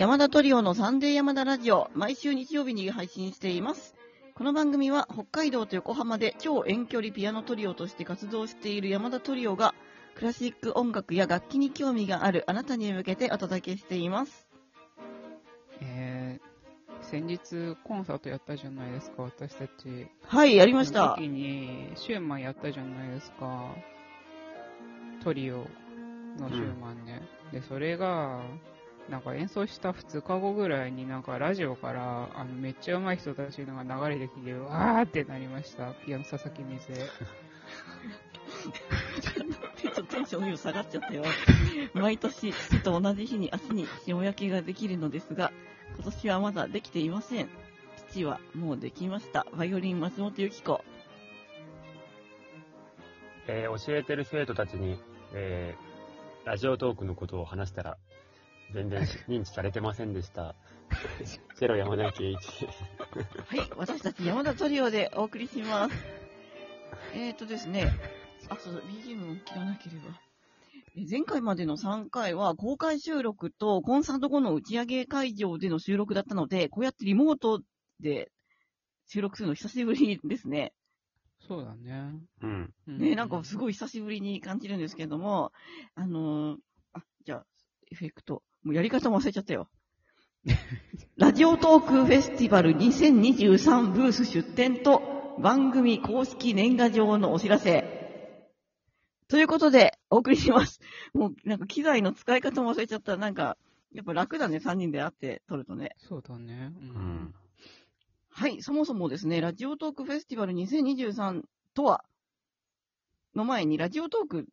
山田トリオのサンデー山田ラジオ、毎週日曜日に配信しています。この番組は北海道と横浜で超遠距離ピアノトリオとして活動している山田トリオが、クラシック音楽や楽器に興味があるあなたに向けてお届けしています。えー、先日コンサートやったじゃないですか、私たち。はい、やりました時。に、シューマンやったじゃないですか。トリオのシューマンね。で、それが、なんか演奏した2日後ぐらいになんかラジオから、あの、めっちゃ上手い人たちのが流れてきて、わーってなりました。ピアノ佐々木水江。ちょっとテンション下がっちゃったよ。毎年、父と同じ日に足に塩焼きができるのですが、今年はまだできていません。父はもうできました。バイオリン松本由紀子。えー教えてる生徒たちに、えーラジオトークのことを話したら、全然認知されてませんでした。チェロ山田圭一です。はい、私たち山田トリオでお送りします。えーとですね、あ、そうだ、BGM を切らなければ。え前回までの3回は公開収録とコンサート後の打ち上げ会場での収録だったので、こうやってリモートで収録するの久しぶりですね。そうだね。うん。うね、なんかすごい久しぶりに感じるんですけども、あのーあ、じゃあ、エフェクト。もうやり方も忘れちゃったよ。ラジオトークフェスティバル2023ブース出展と番組公式年賀状のお知らせ。ということで、お送りします。もうなんか機材の使い方も忘れちゃった。なんか、やっぱ楽だね、3人で会って撮るとね。そうだね。ううん。はい、そもそもですね、ラジオトークフェスティバル2023とは、の前に、ラジオトーク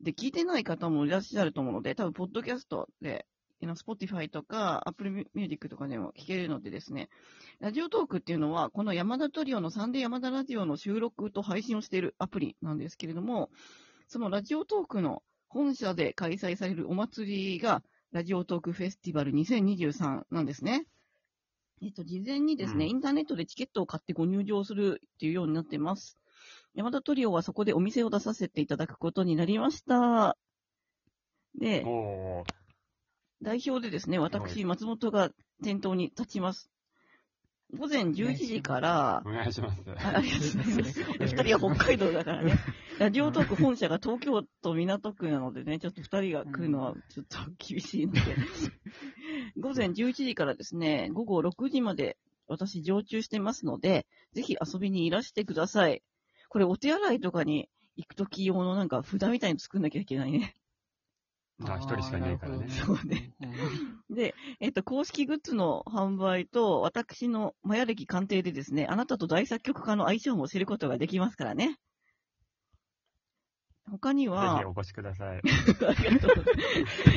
で聞いてない方もいらっしゃると思うので、多分、ポッドキャストで、あの Spotify とか Apple Music とかでも聞けるのでですね、ラジオトークっていうのは、この山田トリオのサンデー山田ラジオの収録と配信をしているアプリなんですけれども、そのラジオトークの本社で開催されるお祭りが、ラジオトークフェスティバル2023なんですね。えっと、事前にですね、うんインターネットでチケットを買ってご入場するっていうようになってます。山田トリオはそこでお店を出させていただくことになりました。で。代表でですね、私、松本が店頭に立ちます。午前11時からお、願いします。あありがとうございます。二人は北海道だからね。ラジオトーク本社が東京都港区なのでね、ちょっと二人が来るのはちょっと厳しいので。午前11時からですね、午後6時まで私常駐してますので、ぜひ遊びにいらしてください。これお手洗いとかに行くとき用のなんか札みたいに作んなきゃいけないね。あ一人しかいないからねそうね。うんで、えっと、公式グッズの販売と、私のマヤ歴鑑定でですね、あなたと大作曲家の相性も知ることができますからね。他にぜはひ、お越しください。ありがとう。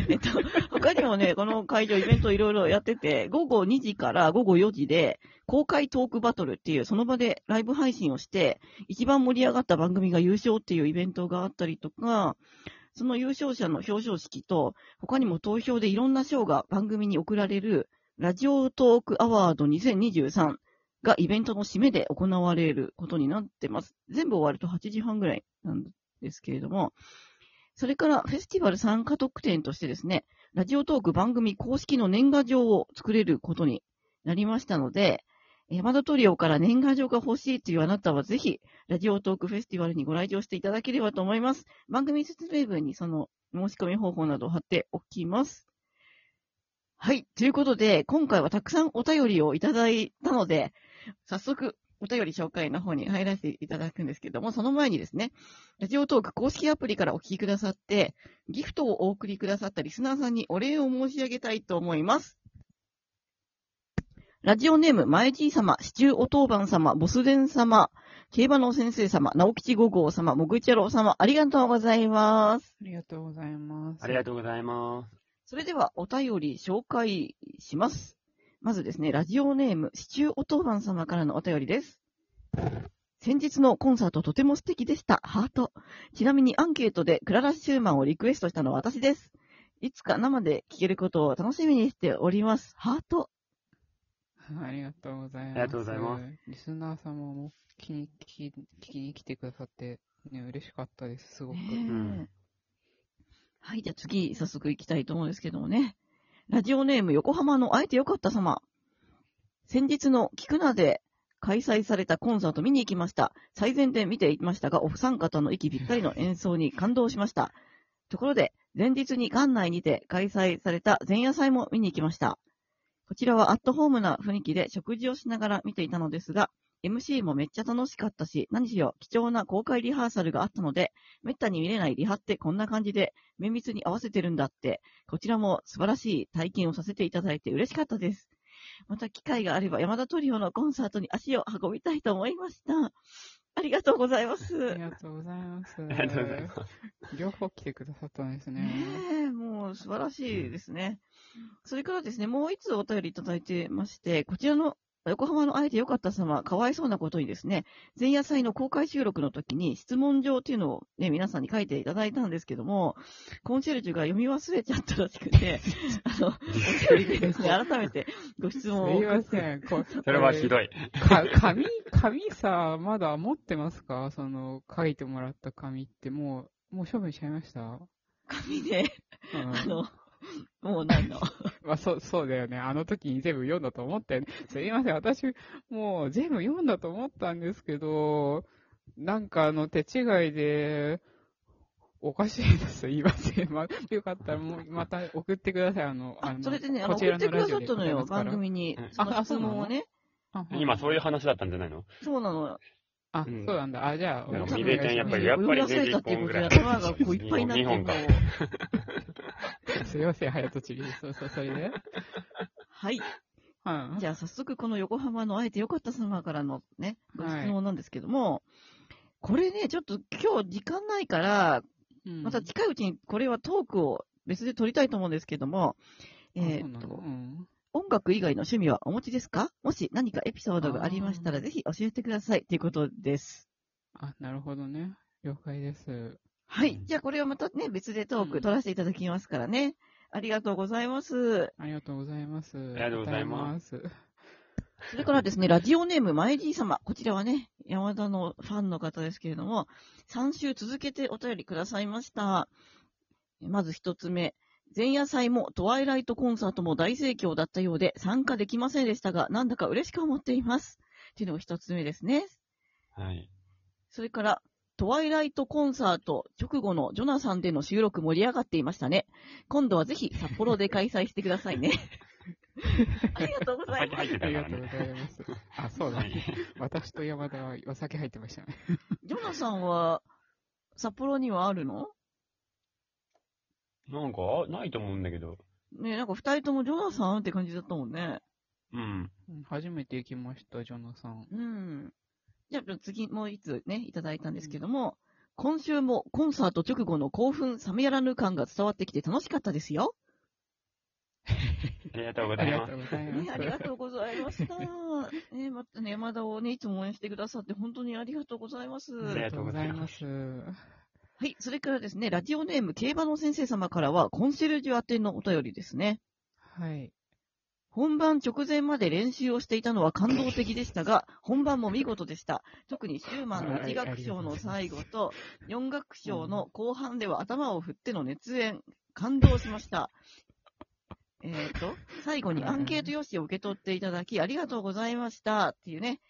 えっと、他にもね、この会場イベントいろいろやってて、午後2時から午後4時で、公開トークバトルっていう、その場でライブ配信をして、一番盛り上がった番組が優勝っていうイベントがあったりとか、その優勝者の表彰式と、他にも投票でいろんな賞が番組に贈られる、ラジオトークアワード2023がイベントの締めで行われることになってます。全部終わると8時半ぐらいなんですけれども、それからフェスティバル参加特典としてですね、ラジオトーク番組公式の年賀状を作れることになりましたので、山田トリオから年賀状が欲しいというあなたはぜひ、ラジオトークフェスティバルにご来場していただければと思います。番組説明文にその申し込み方法などを貼っておきます。はい。ということで、今回はたくさんお便りをいただいたので、早速、お便り紹介の方に入らせていただくんですけども、その前にですね、ラジオトーク公式アプリからお聞きくださって、ギフトをお送りくださったリスナーさんにお礼を申し上げたいと思います。ラジオネーム、前じい様、シチューお当番様、ボスデン様、競馬の先生様、直吉五号様、もぐちゃろう様、ありがとうございます。ありがとうございます。ありがとうございます。それでは、お便り紹介します。まずですね、ラジオネーム、シチューお当番様からのお便りです。先日のコンサートとても素敵でした。ハート。ちなみにアンケートでクララ・シューマンをリクエストしたのは私です。いつか生で聴けることを楽しみにしております。ハート。ありがとうございます。ありがとうございます。リスナー様も聞きに聞き聞きに来てくださって、ね、嬉しかったです、すごく。ねえんはい、じゃあ次、早速行きたいと思うんですけどもね。ラジオネーム横浜の会えてよかった様。先日の聞くなで開催されたコンサート見に行きました。最前で見ていましたが、お三方の息ぴったりの演奏に感動しました。ところで、前日に館内にて開催された前夜祭も見に行きました。こちらはアットホームな雰囲気で食事をしながら見ていたのですが、MC もめっちゃ楽しかったし、何しろ貴重な公開リハーサルがあったので、めったに見れないリハってこんな感じで綿密に合わせてるんだって、こちらも素晴らしい体験をさせていただいて嬉しかったです。また機会があれば山田トリオのコンサートに足を運びたいと思いました。ありがとうございます。ありがとうございます。ありがとうございます。両方来てくださったんですね。ねえ、もう素晴らしいですね。それからですね、もう一つお便りいただいてまして、こちらの横浜の会えてよかった様、かわいそうなことにですね、前夜祭の公開収録の時に質問状っていうのをね、皆さんに書いていただいたんですけども、コンシェルジュが読み忘れちゃったらしくて、あの、お便りでですね、改めてご質す問をいません。こそれはひどい。か紙、紙さ、まだ持ってますか？その、書いてもらった紙って、もう、もう処分しちゃいました？紙で、うんあの、もうなんの、まあ、そう、そうだよね。あの時に全部読んだと思ったよね。すいません。私、もう全部読んだと思ったんですけど、なんかあの、手違いで、おかしいです。すいません。まよかったらもう、また送ってください。あの、あのそれでね、あの、こちら送ってくださのラジオでったのよ、答えますから番組にうん。その質問をね。あ今そういう話だったんじゃないの？そうなの。あ、うん。そうなんだ。あ、じゃあ、でもお願いします。ミレーテンやっぱりやっぱり読み忘れたってい。うことで頭がこういっぱいになってるのを。すいません、早とちり。そうそう、それで。はい。うん。じゃあ早速この横浜の会えてよかった様からのね、ごはい質問なん。ですけども、これね、ちょっと今日時間ないから、うん。また近いうちにこれはトークを別で撮りたいと思うん。ですけども、あえーっと、うん音楽以外の趣味はお持ちですか？もし何かエピソードがありましたらぜひ教えてくださいということです。あ、なるほどね。了解です。はい。うんじゃあこれはまたね、別でトーうんク取らせていただきますからね。ありがとうございます。ありがとうございます。ありがとうございますそれからですね、ラジオネーム、まえじい様。こちらはね、山田のファンの方ですけれども、3週続けてお便りくださいました。まず一つ目。前夜祭もトワイライトコンサートも大盛況だったようで参加できませんでしたが、なんだか嬉しく思っています。っていうのが一つ目ですね。はい。それから、トワイライトコンサート直後のジョナサンでの収録盛り上がっていましたね。今度はぜひ札幌で開催してくださいね。ありがとうございます。入ってたからありがとうござね。います。あ、そうだはね。い。私と山田はお酒入ってましたね。ジョナさんは札幌にはあるの？なんか、ないと思うんだけど。ねなんか二人ともジョナサンって感じだったもんね。うん。うん初めて行きました、ジョナさん。うん。じゃあ次もう一つね、いただいたんですけども、今週もコンサート直後の興奮冷めやらぬ感が伝わってきて楽しかったですよ。ありがとうございますありがと。うございます。ね、ありがとうございました。ね、またね、山田をね、いつも応援してくださって本当にありがとうございます。ありがとうございますはい、それからですね、ラジオネーム競馬の先生様からは、コンシェルジュ宛てのお便りですね。はい。本番直前まで練習をしていたのは感動的でしたが、本番も見事でした。特にシューマンの1楽章の最後と、4楽章の後半では頭を振っての熱演、感動しました。えっ、と、最後にアンケート用紙を受け取っていただき、ありがとうございましたっていうね、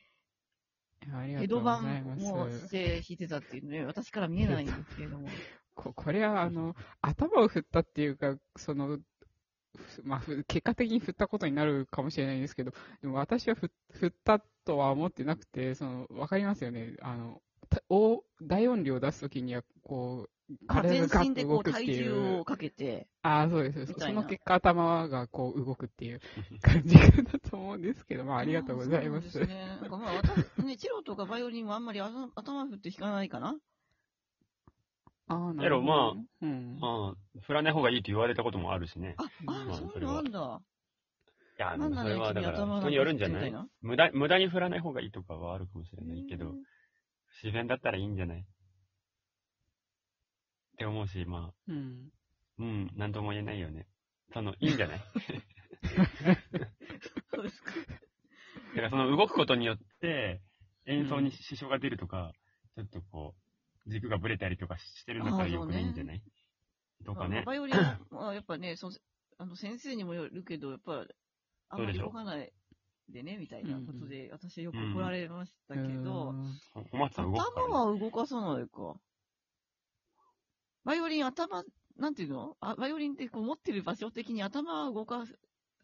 江戸とうござい版ます。もして弾いてたっていうね、私から見えないんですけれども。ここれは、あの、頭を振ったっていうか、その、ふまあ、ふ結果的に振ったことになるかもしれないんですけど、でも私は振振ったとは思ってなくて、その、わかりますよね。あの、た大大音量を出すときには、こう、あ体がガッ全身でこうと動くって体重いうを。かけて、ああ、そうです。その結果頭がこう動くっていう 感じだと思うんですけど、まあありがとうございます。そうですね。なんかまあ、私、ね、チロとかバイオリンはあんまり頭頭振って弾かないかな。ああ、なやろるほど。まあうん。まあ、振らない方がいいと言われたこともあるしね。あ、あまあー、そういうのあんだ。いや、それはだ君から頭人によるんじゃない？無駄無駄に振らない方がいいとかはあるかもしれないけどう、ん自然だったらいいんじゃない？って思うし、まあ、うん。うん、なんとも言えないよね。その、いいんじゃない？そうですか。だからその動くことによって、演奏に支障が出るとか、ちょっとこう、軸がぶれたりとかしてるんだったらよくないんじゃない？とかね。バイオリンはやっぱね、そのああの、先生にもよるけど、やっぱ、あんまり動かないでね、みたいなことで、私はよく怒られましたけど、お松さん。頭は動かさないか。バイオリン頭、なんていうの？あバイオリンってこう持ってる場所的に頭は動か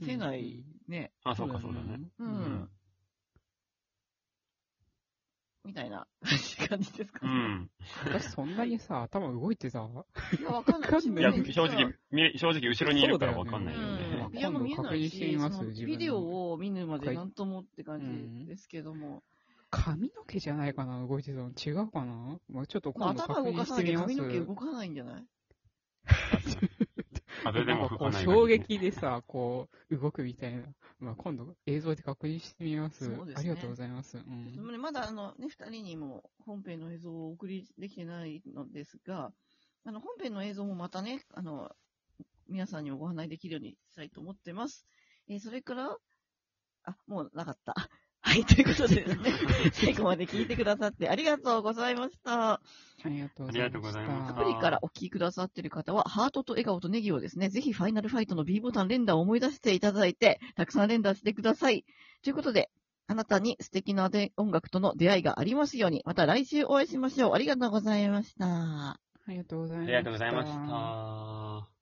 せないね。あ、そうかそうだね。うん。うんみたいな感じですかね。うん。私そんなにさ、頭動いてたいや、わかんない。いいや、正直、見正直後ろにいるからわかんないようね。ん。ピアノ見えない今度確認してみし、ますその自分のビデオを見るまでなんともって感じですけども。髪の毛じゃないかな、動いてたの。違うかな？まあちょっとまあ、今度頭確認動かさなきゃしてみます。髪の毛動かないんじゃない？なんかこう衝撃でさ、こう、動くみたいな。まあ今度映像で確認してみます。すねありがとうございます。うでん。もねまだあのね、二人にも本編の映像をお送りできてないのですが、あの、本編の映像もまたね、あの、皆さんにもご案内できるようにしたいと思ってます。えーそれから、あ、もうなかった。はい、ということでですね、最後まで聞いてくださってありがとうございました。ありがとうございました。ありがとうございましたアプリからお聞きくださっている方は、ハートと笑顔とネギをですね、ぜひファイナルファイトの B ボタン連打を思い出していただいて、たくさん連打してください。ということで、あなたに素敵なで音楽との出会いがありますように、また来週お会いしましょう。ありがとうございました。ありがとうございました。ありがとうございました。